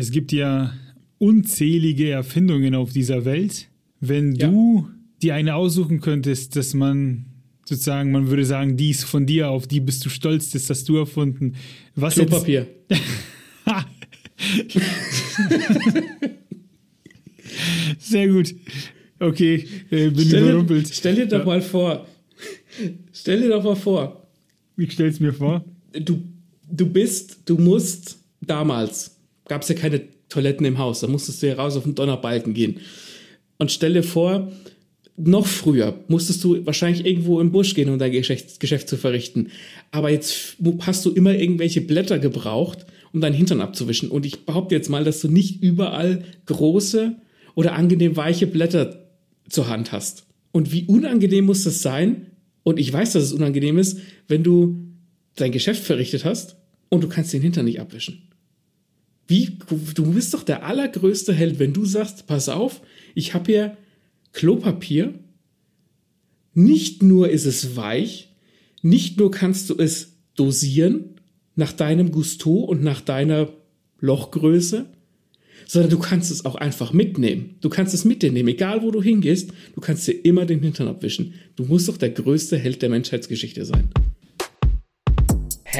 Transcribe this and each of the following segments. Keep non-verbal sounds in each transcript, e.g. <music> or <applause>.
es gibt ja unzählige Erfindungen auf dieser Welt. Wenn Ja. du dir eine aussuchen könntest, dass man sozusagen, man würde sagen, die ist von dir, auf die bist du stolz, das hast du erfunden. Was Klopapier. <laughs> Sehr gut. Okay, äh, bin Stell dir, überrumpelt. stell dir doch Ja. mal vor, stell dir doch mal vor, Ich stell's mir vor. du, du bist, du musst, damals gab es ja keine Toiletten im Haus, da musstest du ja raus auf den Donnerbalken gehen. Und stell dir vor, noch früher musstest du wahrscheinlich irgendwo im Busch gehen, um dein Geschäft, Geschäft zu verrichten. Aber jetzt hast du immer irgendwelche Blätter gebraucht, um deinen Hintern abzuwischen. Und ich behaupte jetzt mal, dass du nicht überall große oder angenehm weiche Blätter zur Hand hast. Und wie unangenehm muss das sein? Und ich weiß, dass es unangenehm ist, wenn du dein Geschäft verrichtet hast und du kannst den Hintern nicht abwischen. Wie, du bist doch der allergrößte Held, wenn du sagst, pass auf, ich habe hier Klopapier. Nicht nur ist es weich, nicht nur kannst du es dosieren nach deinem Gusto und nach deiner Lochgröße, sondern du kannst es auch einfach mitnehmen. Du kannst es mit dir nehmen, egal wo du hingehst, du kannst dir immer den Hintern abwischen. Du musst doch der größte Held der Menschheitsgeschichte sein.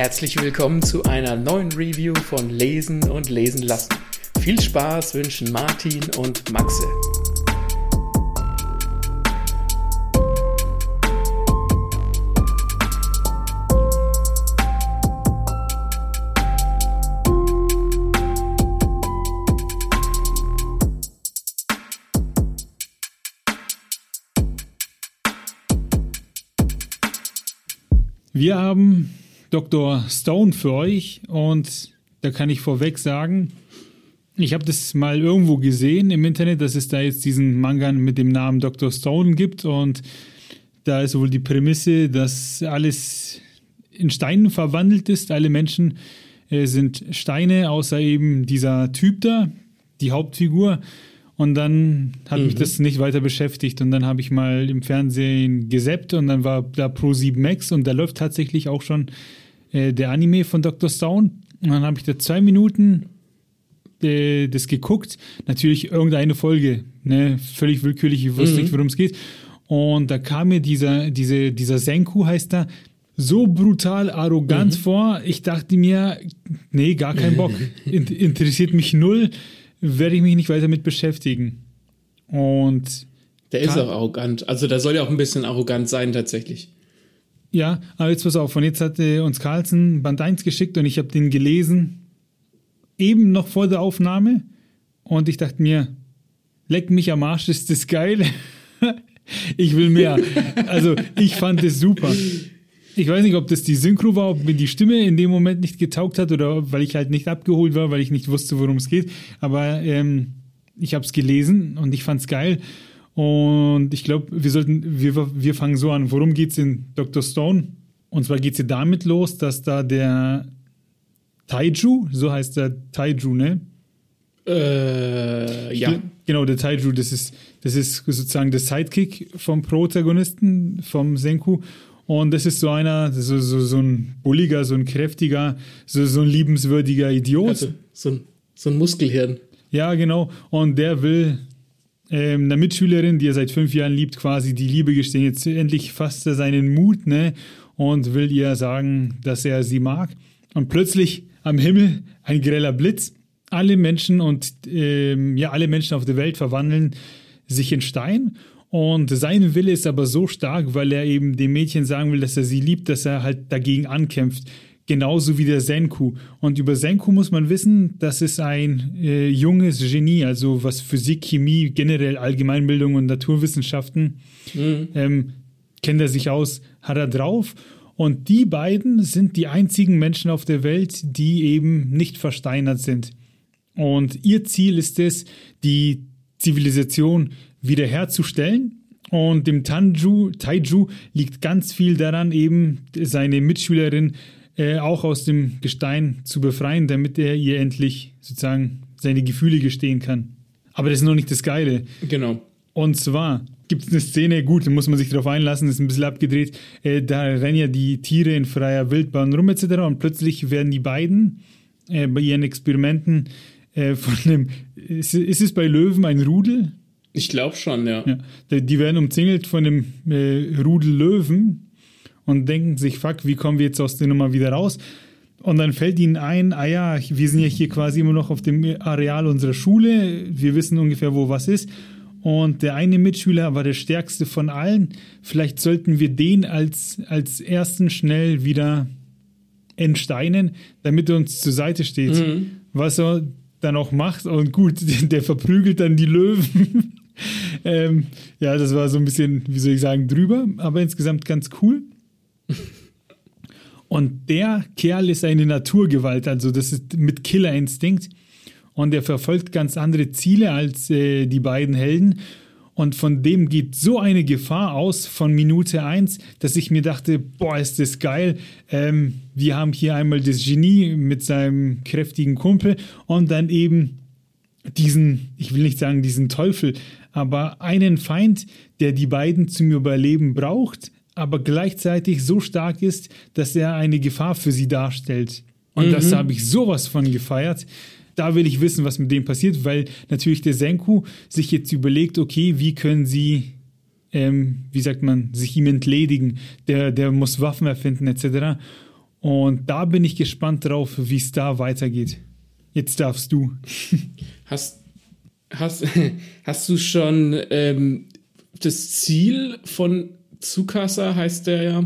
Herzlich willkommen zu einer neuen Review von Lesen und Lesen lassen. Viel Spaß wünschen Martin und Maxe. Wir haben Dr. Stone für euch und da kann ich vorweg sagen, ich habe das mal irgendwo gesehen im Internet, dass es da jetzt diesen Manga mit dem Namen Dr. Stone gibt und da ist wohl die Prämisse, dass alles in Steinen verwandelt ist. Alle Menschen äh, sind Steine, außer eben dieser Typ da, die Hauptfigur. Und dann hat mich das nicht weiter beschäftigt. Und dann habe ich mal im Fernsehen gesappt und dann war da Pro 7 Max und da läuft tatsächlich auch schon äh, der Anime von Dr. Stone. Und dann habe ich da zwei Minuten äh, das geguckt. Natürlich irgendeine Folge, ne? völlig willkürlich, ich wusste nicht, worum es geht. Und da kam mir dieser, diese, dieser Senku heißt er, so brutal arrogant vor. Ich dachte mir, nee, gar kein Bock. <laughs> In, interessiert mich null, werde ich mich nicht weiter mit beschäftigen. Und Der ist auch arrogant. Also der soll ja auch ein bisschen arrogant sein tatsächlich. Ja, aber jetzt pass auf, von jetzt hat äh, uns Carlsen Band 1 geschickt und ich habe den gelesen, eben noch vor der Aufnahme. Und ich dachte mir, leck mich am Arsch, ist das geil. <laughs> ich will mehr. Also ich fand es super. Ich weiß nicht, ob das die Synchro war, ob mir die Stimme in dem Moment nicht getaugt hat oder weil ich halt nicht abgeholt war, weil ich nicht wusste, worum es geht. Aber ähm, ich habe es gelesen und ich fand es geil. Und ich glaube, wir sollten, wir, wir fangen so an. Worum geht es in Dr. Stone? Und zwar geht es damit los, dass da der Taiju, so heißt der Taiju, ne? Äh, ja. Genau, der Taiju, das ist, das ist sozusagen der Sidekick vom Protagonisten, vom Senku. Und das ist so einer, so, so, so ein bulliger, so ein kräftiger, so, so ein liebenswürdiger Idiot. Also, so, ein, so ein Muskelhirn. Ja, genau. Und der will ähm, einer Mitschülerin, die er seit fünf Jahren liebt, quasi die Liebe gestehen. Jetzt endlich fasst er seinen Mut, ne? Und will ihr sagen, dass er sie mag. Und plötzlich am Himmel ein greller Blitz. Alle Menschen und ähm, ja, alle Menschen auf der Welt verwandeln sich in Stein. Und sein Wille ist aber so stark, weil er eben dem Mädchen sagen will, dass er sie liebt, dass er halt dagegen ankämpft. Genauso wie der Senku. Und über Senku muss man wissen, das ist ein äh, junges Genie, also was Physik, Chemie, generell Allgemeinbildung und Naturwissenschaften ähm, kennt er sich aus, hat er drauf. Und die beiden sind die einzigen Menschen auf der Welt, die eben nicht versteinert sind. Und ihr Ziel ist es, die Zivilisation wiederherzustellen. Und dem Tanju, Taiju liegt ganz viel daran, eben seine Mitschülerin äh, auch aus dem Gestein zu befreien, damit er ihr endlich sozusagen seine Gefühle gestehen kann. Aber das ist noch nicht das Geile. Genau. Und zwar gibt es eine Szene, gut, da muss man sich darauf einlassen, ist ein bisschen abgedreht. Äh, da rennen ja die Tiere in freier Wildbahn rum etc. Und plötzlich werden die beiden äh, bei ihren Experimenten äh, von einem, ist, ist es bei Löwen ein Rudel? Ich glaube schon, ja. ja. Die werden umzingelt von einem äh, Rudel Löwen und denken sich, fuck, wie kommen wir jetzt aus der Nummer wieder raus? Und dann fällt ihnen ein, ah ja, wir sind ja hier quasi immer noch auf dem Areal unserer Schule, wir wissen ungefähr, wo was ist. Und der eine Mitschüler war der stärkste von allen. Vielleicht sollten wir den als, als ersten schnell wieder entsteinen, damit er uns zur Seite steht. Mhm. Was er dann auch macht. Und gut, <laughs> der verprügelt dann die Löwen. <laughs> ähm, ja, das war so ein bisschen, wie soll ich sagen, drüber, aber insgesamt ganz cool. Und der Kerl ist eine Naturgewalt, also das ist mit Killerinstinkt. Und er verfolgt ganz andere Ziele als äh, die beiden Helden. Und von dem geht so eine Gefahr aus von Minute 1, dass ich mir dachte, boah, ist das geil. Ähm, wir haben hier einmal das Genie mit seinem kräftigen Kumpel und dann eben diesen, ich will nicht sagen diesen Teufel, aber einen Feind, der die beiden zum Überleben braucht, aber gleichzeitig so stark ist, dass er eine Gefahr für sie darstellt. Und mhm. das habe ich sowas von gefeiert. Da will ich wissen, was mit dem passiert, weil natürlich der Senku sich jetzt überlegt, okay, wie können sie, ähm, wie sagt man, sich ihm entledigen. Der, der muss Waffen erfinden, etc. Und da bin ich gespannt drauf, wie es da weitergeht. Jetzt darfst du. <laughs> Hast, hast, <laughs> hast du schon ähm, das Ziel von Tsukasa heißt der ja,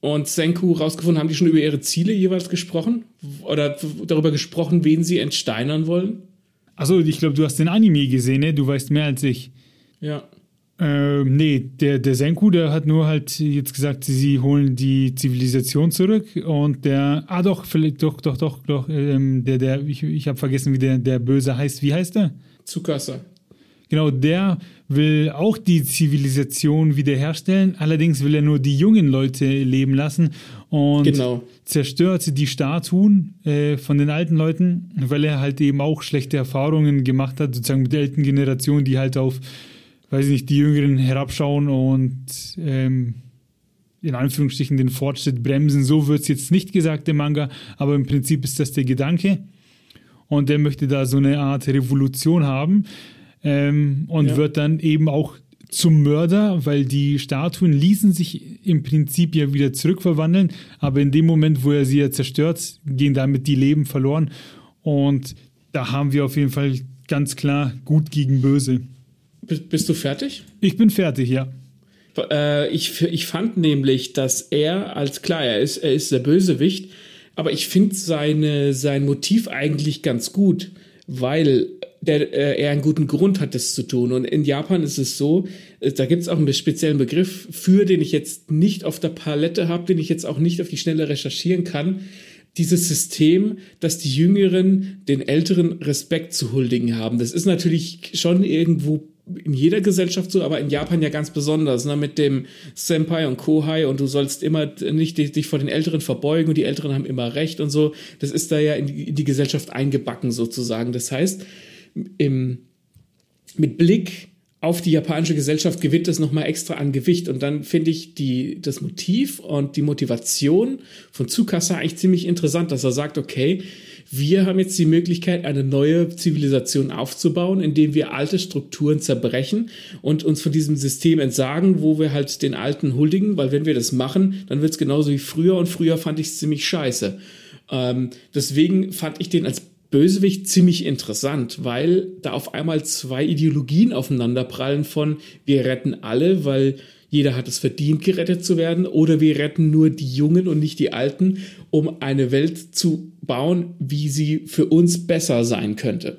und Senku rausgefunden? Haben die schon über ihre Ziele jeweils gesprochen? Oder darüber gesprochen, wen sie entsteinern wollen? Achso, ich glaube, du hast den Anime gesehen, ne? Du weißt mehr als ich. Ja. Ähm, nee, der, der Senku, der hat nur halt jetzt gesagt, sie holen die Zivilisation zurück und der, ah doch, vielleicht, doch, doch, doch, doch, ähm, der, der, ich, ich habe vergessen, wie der, der Böse heißt. Wie heißt der? Tsukasa. Genau, der will auch die Zivilisation wiederherstellen. Allerdings will er nur die jungen Leute leben lassen und genau. zerstört die Statuen äh, von den alten Leuten, weil er halt eben auch schlechte Erfahrungen gemacht hat, sozusagen mit der alten Generation, die halt auf, weiß ich nicht, die Jüngeren herabschauen und ähm, in Anführungsstrichen den Fortschritt bremsen. So wird es jetzt nicht gesagt im Manga, aber im Prinzip ist das der Gedanke. Und er möchte da so eine Art Revolution haben ähm, und ja. wird dann eben auch zum Mörder, weil die Statuen ließen sich im Prinzip ja wieder zurückverwandeln, aber in dem Moment, wo er sie ja zerstört, gehen damit die Leben verloren. Und da haben wir auf jeden Fall ganz klar gut gegen böse. Bist du fertig? Ich bin fertig, ja. Äh, ich, ich fand nämlich, dass er als klar, er ist, er ist der Bösewicht, aber ich finde seine, sein Motiv eigentlich ganz gut, weil der äh, er einen guten Grund hat, das zu tun. Und in Japan ist es so, äh, da gibt es auch einen speziellen Begriff für, den ich jetzt nicht auf der Palette habe, den ich jetzt auch nicht auf die Schnelle recherchieren kann. Dieses System, dass die Jüngeren den Älteren Respekt zu huldigen haben. Das ist natürlich schon irgendwo in jeder Gesellschaft so, aber in Japan ja ganz besonders, ne, mit dem Senpai und Kohai und du sollst immer nicht dich vor den Älteren verbeugen und die Älteren haben immer Recht und so. Das ist da ja in die, in die Gesellschaft eingebacken sozusagen. Das heißt, im, mit Blick auf die japanische Gesellschaft gewinnt es nochmal extra an Gewicht. Und dann finde ich die, das Motiv und die Motivation von Tsukasa eigentlich ziemlich interessant, dass er sagt, okay, wir haben jetzt die Möglichkeit, eine neue Zivilisation aufzubauen, indem wir alte Strukturen zerbrechen und uns von diesem System entsagen, wo wir halt den Alten huldigen, weil wenn wir das machen, dann wird es genauso wie früher und früher fand ich es ziemlich scheiße. Ähm, deswegen fand ich den als Bösewicht ziemlich interessant, weil da auf einmal zwei Ideologien aufeinanderprallen von wir retten alle, weil jeder hat es verdient, gerettet zu werden, oder wir retten nur die Jungen und nicht die Alten, um eine Welt zu bauen, wie sie für uns besser sein könnte.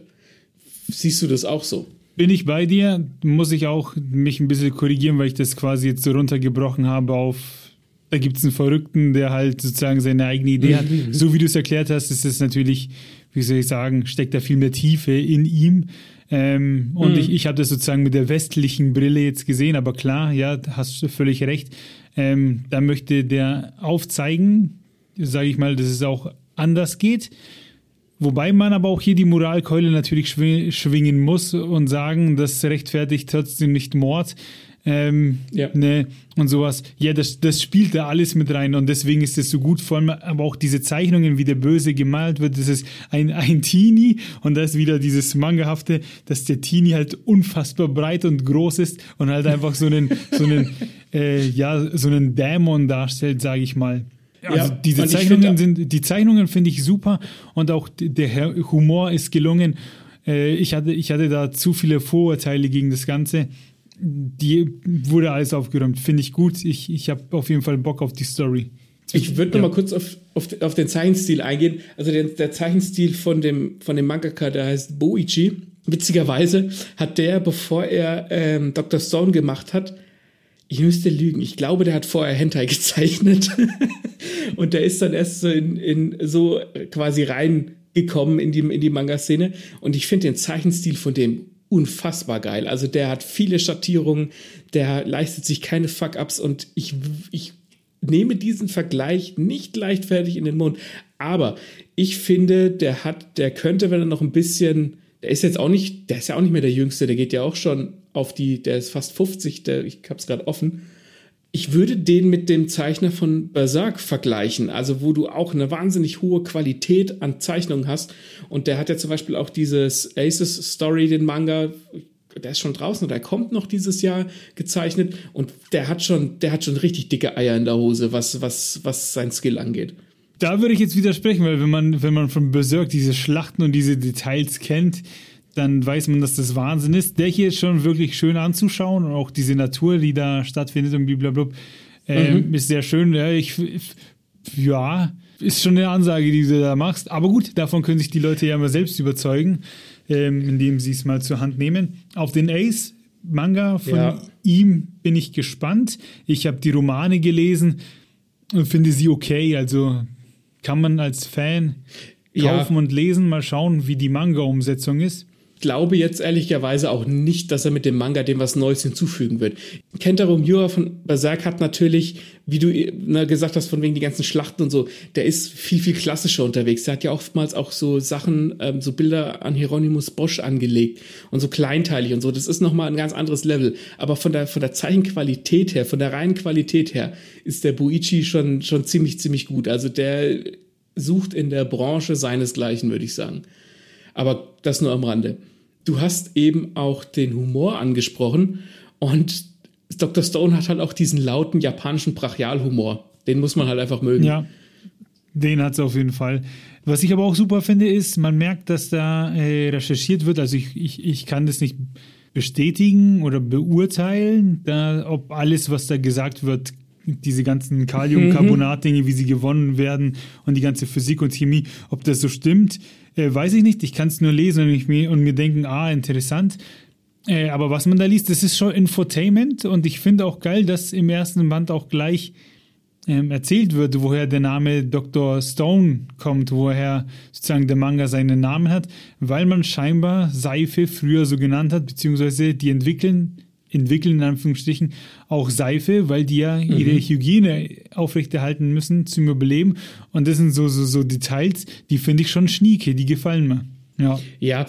Siehst du das auch so? Bin ich bei dir, muss ich auch mich ein bisschen korrigieren, weil ich das quasi jetzt so runtergebrochen habe auf da gibt es einen Verrückten, der halt sozusagen seine eigene Idee hat. Mhm. So wie du es erklärt hast, ist es natürlich wie soll ich sagen, steckt da viel mehr Tiefe in ihm. Ähm, und mhm. ich, ich habe das sozusagen mit der westlichen Brille jetzt gesehen, aber klar, ja, hast du völlig recht. Ähm, da möchte der aufzeigen, sage ich mal, dass es auch anders geht. Wobei man aber auch hier die Moralkeule natürlich schwingen muss und sagen, das rechtfertigt trotzdem nicht Mord. Ähm, ja. ne, und sowas. Ja, das, das spielt da alles mit rein und deswegen ist es so gut, vor allem aber auch diese Zeichnungen, wie der Böse gemalt wird, das ist ein, ein Teenie und da ist wieder dieses Mangahafte, dass der Teenie halt unfassbar breit und groß ist und halt einfach so einen, <laughs> so einen, äh, ja, so einen Dämon darstellt, sage ich mal. Also ja, diese Zeichnungen sind, die Zeichnungen finde ich super und auch der Humor ist gelungen. Äh, ich hatte, ich hatte da zu viele Vorurteile gegen das Ganze die wurde alles aufgeräumt. Finde ich gut. Ich, ich habe auf jeden Fall Bock auf die Story. Ich würde ja. noch mal kurz auf, auf, auf, den Zeichenstil eingehen. Also der, der Zeichenstil von dem, von dem Mangaka, der heißt Boichi. Witzigerweise hat der, bevor er ähm, Dr. Stone gemacht hat, ich müsste lügen, ich glaube, der hat vorher Hentai <laughs> gezeichnet. und der ist dann erst so in, in so quasi reingekommen in die, in die Manga-Szene. Und ich finde den Zeichenstil von dem unfassbar geil. Also der hat viele Schattierungen, der leistet sich keine Fuck-Ups und ich, ich nehme diesen Vergleich nicht leichtfertig in den Mund. Aber ich finde, der hat, der könnte, wenn er noch ein bisschen, der ist jetzt auch nicht, der ist ja auch nicht mehr der Jüngste, der geht ja auch schon auf die, der ist fast 50, der, ich hab's gerade offen ich würde den mit dem Zeichner von Berserk vergleichen, also wo du auch eine wahnsinnig hohe Qualität an Zeichnungen hast. Und der hat ja zum Beispiel auch dieses Aces Story, den Manga, der ist schon draußen oder der kommt noch dieses Jahr gezeichnet und der hat schon, der hat schon richtig dicke Eier in der Hose, was, was, was sein Skill angeht. Da würde ich jetzt widersprechen, weil wenn man, wenn man von Berserk diese Schlachten und diese Details kennt, dann weiß man, dass das Wahnsinn ist. Der hier ist schon wirklich schön anzuschauen und auch diese Natur, die da stattfindet und blablabla, äh, mhm. ist sehr schön. Ja, ich, ja, ist schon eine Ansage, die du da machst. Aber gut, davon können sich die Leute ja mal selbst überzeugen, ähm, indem sie es mal zur Hand nehmen. Auf den Ace Manga von ja. ihm bin ich gespannt. Ich habe die Romane gelesen und finde sie okay. Also kann man als Fan kaufen ja. und lesen, mal schauen, wie die Manga-Umsetzung ist glaube jetzt ehrlicherweise auch nicht, dass er mit dem Manga dem was Neues hinzufügen wird. Kentaro Miura von Berserk hat natürlich, wie du na, gesagt hast, von wegen die ganzen Schlachten und so, der ist viel, viel klassischer unterwegs. Der hat ja oftmals auch so Sachen, ähm, so Bilder an Hieronymus Bosch angelegt und so kleinteilig und so. Das ist nochmal ein ganz anderes Level. Aber von der, von der Zeichenqualität her, von der reinen Qualität her, ist der Buichi schon, schon ziemlich, ziemlich gut. Also der sucht in der Branche seinesgleichen, würde ich sagen. Aber das nur am Rande. Du hast eben auch den Humor angesprochen und Dr. Stone hat halt auch diesen lauten japanischen Brachialhumor. Den muss man halt einfach mögen. Ja, den hat es auf jeden Fall. Was ich aber auch super finde, ist, man merkt, dass da äh, recherchiert wird. Also ich, ich, ich kann das nicht bestätigen oder beurteilen, da, ob alles, was da gesagt wird, diese ganzen Kaliumcarbonat-Dinge, wie sie gewonnen werden und die ganze Physik und Chemie, ob das so stimmt. Äh, weiß ich nicht, ich kann es nur lesen und, mir, und mir denken, ah, interessant. Äh, aber was man da liest, das ist schon Infotainment und ich finde auch geil, dass im ersten Band auch gleich ähm, erzählt wird, woher der Name Dr. Stone kommt, woher sozusagen der Manga seinen Namen hat, weil man scheinbar Seife früher so genannt hat, beziehungsweise die entwickeln entwickeln, in Anführungsstrichen, auch Seife, weil die ja mhm. ihre Hygiene aufrechterhalten müssen zum Überleben. Und das sind so, so, so Details, die finde ich schon schnieke, die gefallen mir. Ja. Ja.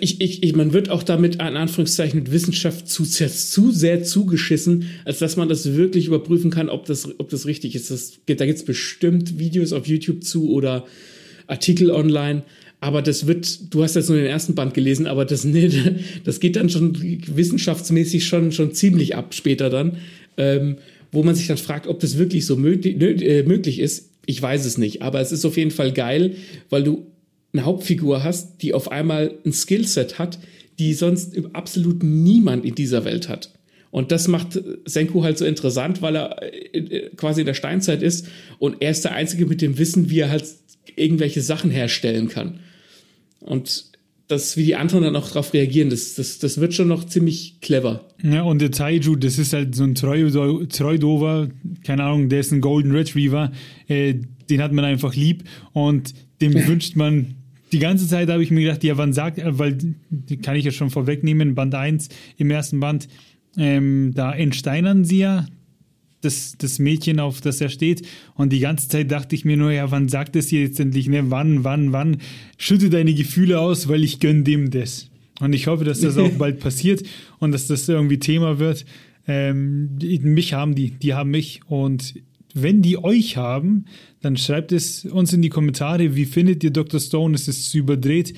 Ich, ich, ich, man wird auch damit in Anführungszeichen mit Wissenschaft zu sehr, zu sehr zugeschissen, als dass man das wirklich überprüfen kann, ob das, ob das richtig ist. Das, da gibt es bestimmt Videos auf YouTube zu oder Artikel online. Aber das wird, du hast jetzt nur den ersten Band gelesen, aber das, <laughs> nee, das geht dann schon wissenschaftsmäßig schon, schon ziemlich ab später dann, ähm, wo man sich dann fragt, ob das wirklich so möglich, äh, möglich ist. Ich weiß es nicht, aber es ist auf jeden Fall geil, weil du eine Hauptfigur hast, die auf einmal ein Skillset hat, die sonst absolut niemand in dieser Welt hat. Und das macht Senku halt so interessant, weil er äh, quasi in der Steinzeit ist und er ist der Einzige mit dem Wissen, wie er halt irgendwelche Sachen herstellen kann. Und das, wie die anderen dann auch darauf reagieren, das, das, das wird schon noch ziemlich clever. Ja, und der Taiju, das ist halt so ein Treudover, keine Ahnung, der ist ein Golden Retriever, äh, den hat man einfach lieb und dem <laughs> wünscht man die ganze Zeit habe ich mir gedacht, ja, wann sagt er, weil die kann ich ja schon vorwegnehmen, Band 1 im ersten Band, ähm, da entsteinern sie ja das, das Mädchen, auf das er steht. Und die ganze Zeit dachte ich mir nur, ja, wann sagt es hier jetzt endlich, ne? Wann, wann, wann? Schütte deine Gefühle aus, weil ich gönne dem das. Und ich hoffe, dass das auch <laughs> bald passiert und dass das irgendwie Thema wird. Ähm, mich haben die, die haben mich. Und wenn die euch haben, dann schreibt es uns in die Kommentare, wie findet ihr Dr. Stone? Ist es zu überdreht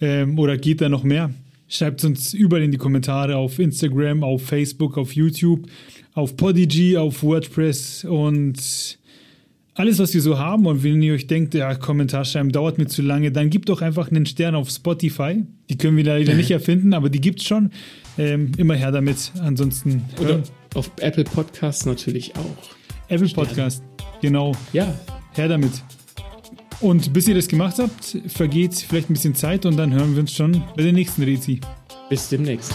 ähm, oder geht da noch mehr? Schreibt es uns überall in die Kommentare auf Instagram, auf Facebook, auf YouTube, auf Podigy, auf WordPress und alles, was wir so haben. Und wenn ihr euch denkt, ja, Kommentarschreiben dauert mir zu lange, dann gebt doch einfach einen Stern auf Spotify. Die können wir leider nicht <laughs> erfinden, aber die gibt es schon. Ähm, immer her damit. Ansonsten. Oder auf Apple Podcasts natürlich auch. Apple Podcast, genau. Ja. Her damit. Und bis ihr das gemacht habt, vergeht vielleicht ein bisschen Zeit und dann hören wir uns schon bei der nächsten Rezi. Bis demnächst.